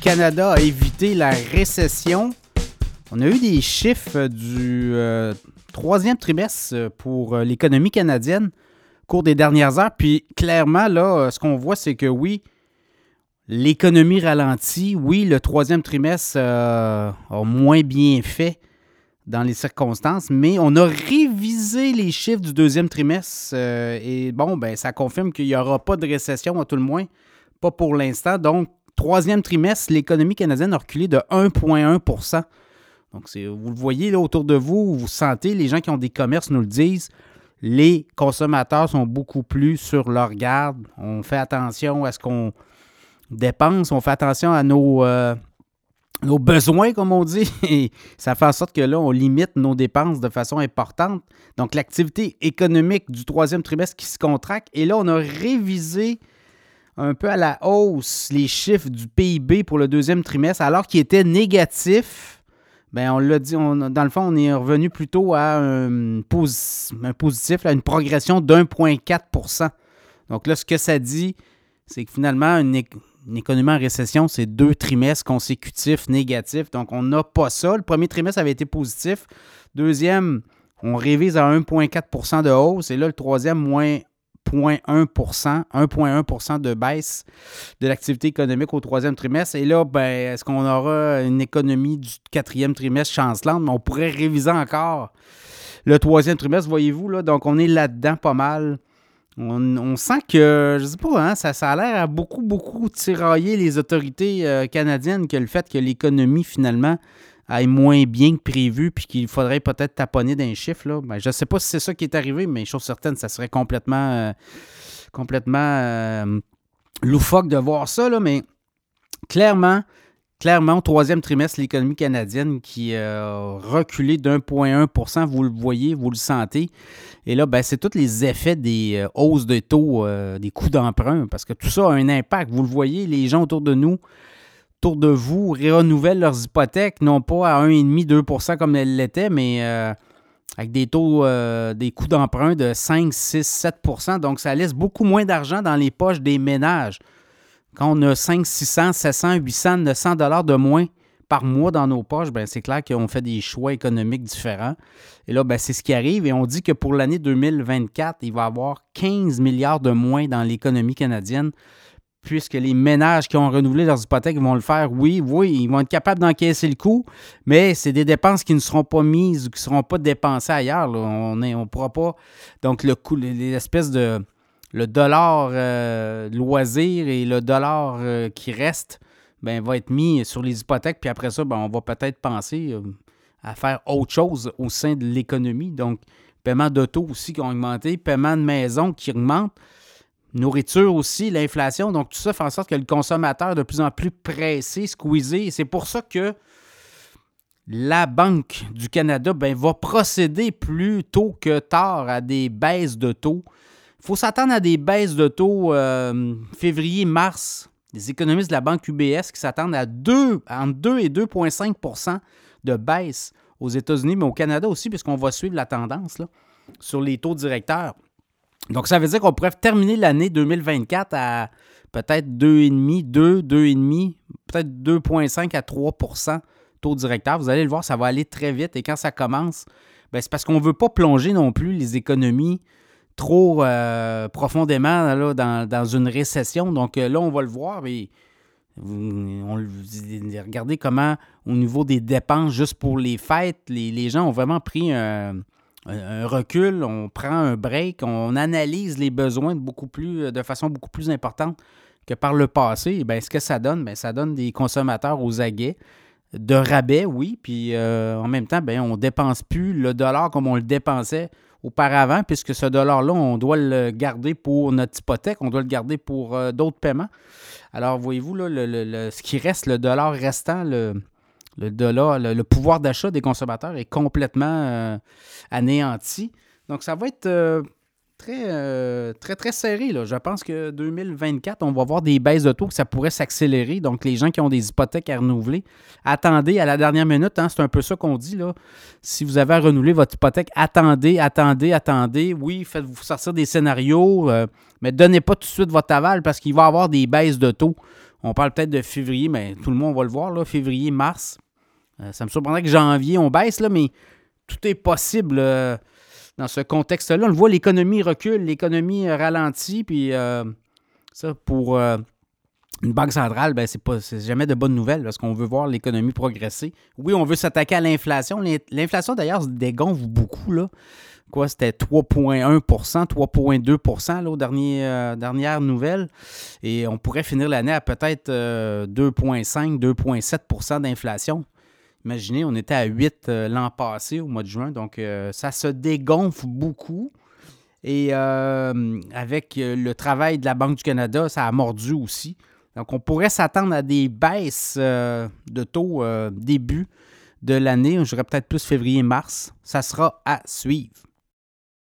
Canada a évité la récession. On a eu des chiffres du euh, troisième trimestre pour euh, l'économie canadienne au cours des dernières heures. Puis clairement, là, euh, ce qu'on voit, c'est que oui, l'économie ralentit. Oui, le troisième trimestre a moins bien fait dans les circonstances, mais on a révisé les chiffres du deuxième trimestre et bon, ben ça confirme qu'il n'y aura pas de récession à tout le moins, pas pour l'instant. Donc, troisième trimestre, l'économie canadienne a reculé de 1,1% Donc, vous le voyez là autour de vous, vous sentez, les gens qui ont des commerces nous le disent, les consommateurs sont beaucoup plus sur leur garde. On fait attention à ce qu'on dépense, on fait attention à nos, euh, nos besoins, comme on dit. Et ça fait en sorte que là, on limite nos dépenses de façon importante. Donc, l'activité économique du troisième trimestre qui se contracte. Et là, on a révisé un peu à la hausse les chiffres du PIB pour le deuxième trimestre, alors qu'il était négatif. Bien, on l'a dit, dans le fond, on est revenu plutôt à un, positif, à une progression d'1,4 Donc là, ce que ça dit, c'est que finalement, une, économie en récession, c'est deux trimestres consécutifs négatifs. Donc, on n'a pas ça. Le premier trimestre avait été positif. Deuxième, on révise à 1,4% de hausse. Et là, le troisième, moins 1,1% de baisse de l'activité économique au troisième trimestre. Et là, ben, est-ce qu'on aura une économie du quatrième trimestre chancelante? Mais on pourrait réviser encore le troisième trimestre, voyez-vous. Donc, on est là-dedans pas mal. On, sent que, je sais pas, hein, ça, ça a l'air à beaucoup, beaucoup tirailler les autorités euh, canadiennes que le fait que l'économie, finalement, aille moins bien que prévu, puis qu'il faudrait peut-être taponner d'un chiffre. Là. Ben, je ne sais pas si c'est ça qui est arrivé, mais chose certaine, ça serait complètement, euh, complètement euh, loufoque de voir ça. Là, mais clairement, clairement, au troisième trimestre, l'économie canadienne qui a reculé d'1,1 vous le voyez, vous le sentez. Et là, ben, c'est tous les effets des euh, hausses de taux, des coûts d'emprunt, parce que tout ça a un impact. Vous le voyez, les gens autour de nous autour de vous renouvellent leurs hypothèques, non pas à 1,5-2% comme elles l'étaient, mais euh, avec des taux, euh, des coûts d'emprunt de 5, 6, 7% Donc, ça laisse beaucoup moins d'argent dans les poches des ménages. Quand on a 5, 600, 700, 800, 900 dollars de moins par mois dans nos poches, ben c'est clair qu'on fait des choix économiques différents. Et là, ben, c'est ce qui arrive. Et on dit que pour l'année 2024, il va y avoir 15 milliards de moins dans l'économie canadienne puisque les ménages qui ont renouvelé leurs hypothèques vont le faire, oui, oui, ils vont être capables d'encaisser le coût, mais c'est des dépenses qui ne seront pas mises ou qui ne seront pas dépensées ailleurs. On ne pourra pas. Donc, le coût, l'espèce de. Le dollar euh, loisir et le dollar euh, qui reste ben, va être mis sur les hypothèques, puis après ça, ben, on va peut-être penser euh, à faire autre chose au sein de l'économie. Donc, paiement d'auto aussi qui ont augmenté, paiement de maison qui augmente nourriture aussi, l'inflation. Donc, tout ça fait en sorte que le consommateur est de plus en plus pressé, squeezé. C'est pour ça que la Banque du Canada ben, va procéder plus tôt que tard à des baisses de taux. Il faut s'attendre à des baisses de taux euh, février-mars. Les économistes de la Banque UBS qui s'attendent à 2, entre 2 et 2,5% de baisse aux États-Unis, mais au Canada aussi, puisqu'on va suivre la tendance sur les taux directeurs. Donc, ça veut dire qu'on pourrait terminer l'année 2024 à peut-être 2,5, 2, 2,5, peut-être 2,5 à 3% taux directeur. Vous allez le voir, ça va aller très vite. Et quand ça commence, ben, c'est parce qu'on ne veut pas plonger non plus les économies trop euh, profondément là, dans, une récession. Donc euh, là, on va le voir. Et, on, regardez comment, au niveau des dépenses, juste pour les fêtes, les, les gens ont vraiment pris un un recul, on prend un break, on analyse les besoins de, beaucoup plus, de façon beaucoup plus importante que par le passé. Bien, ce que ça donne, bien, ça donne des consommateurs aux aguets, de rabais, oui, puis euh, en même temps, bien, on ne dépense plus le dollar comme on le dépensait auparavant, puisque ce dollar-là, on doit le garder pour notre hypothèque, on doit le garder pour euh, d'autres paiements. Alors, voyez-vous, là, ce qui reste, le dollar restant, le, le dollar, le, pouvoir d'achat des consommateurs est complètement euh, anéanti. Donc, ça va être euh, très, euh, très, très serré. Là. Je pense que 2024, on va voir des baisses de taux, que ça pourrait s'accélérer. Donc, les gens qui ont des hypothèques à renouveler, attendez à la dernière minute. Hein, c'est un peu ça qu'on dit. Là. Si vous avez à renouveler votre hypothèque, attendez, attendez, attendez. Oui, faites-vous sortir des scénarios, mais donnez pas tout de suite votre aval parce qu'il va y avoir des baisses de taux On parle peut-être de février, mais tout le monde va le voir, là, février, mars. Euh, ça me surprendrait que janvier, on baisse, là, mais tout est possible euh, dans ce contexte-là. On le voit, l'économie recule, l'économie ralentit, puis ça, pour une banque centrale, ben, c'est, pas, jamais de bonnes nouvelles parce qu'on veut voir l'économie progresser. Oui, on veut s'attaquer à l'inflation. L'inflation, d'ailleurs, se dégonfle beaucoup. Là. Quoi, c'était 3,1% 3,2 aux dernières, euh, dernières nouvelles. Et on pourrait finir l'année à peut-être 2,5 euh, 2,7% d'inflation. Imaginez, on était à 8 euh, l'an passé, au mois de juin. Donc, ça se dégonfle beaucoup. Et avec le travail de la Banque du Canada, ça a mordu aussi. Donc, on pourrait s'attendre à des baisses euh, de taux euh, début de l'année. Je dirais peut-être plus février-mars. Ça sera à suivre.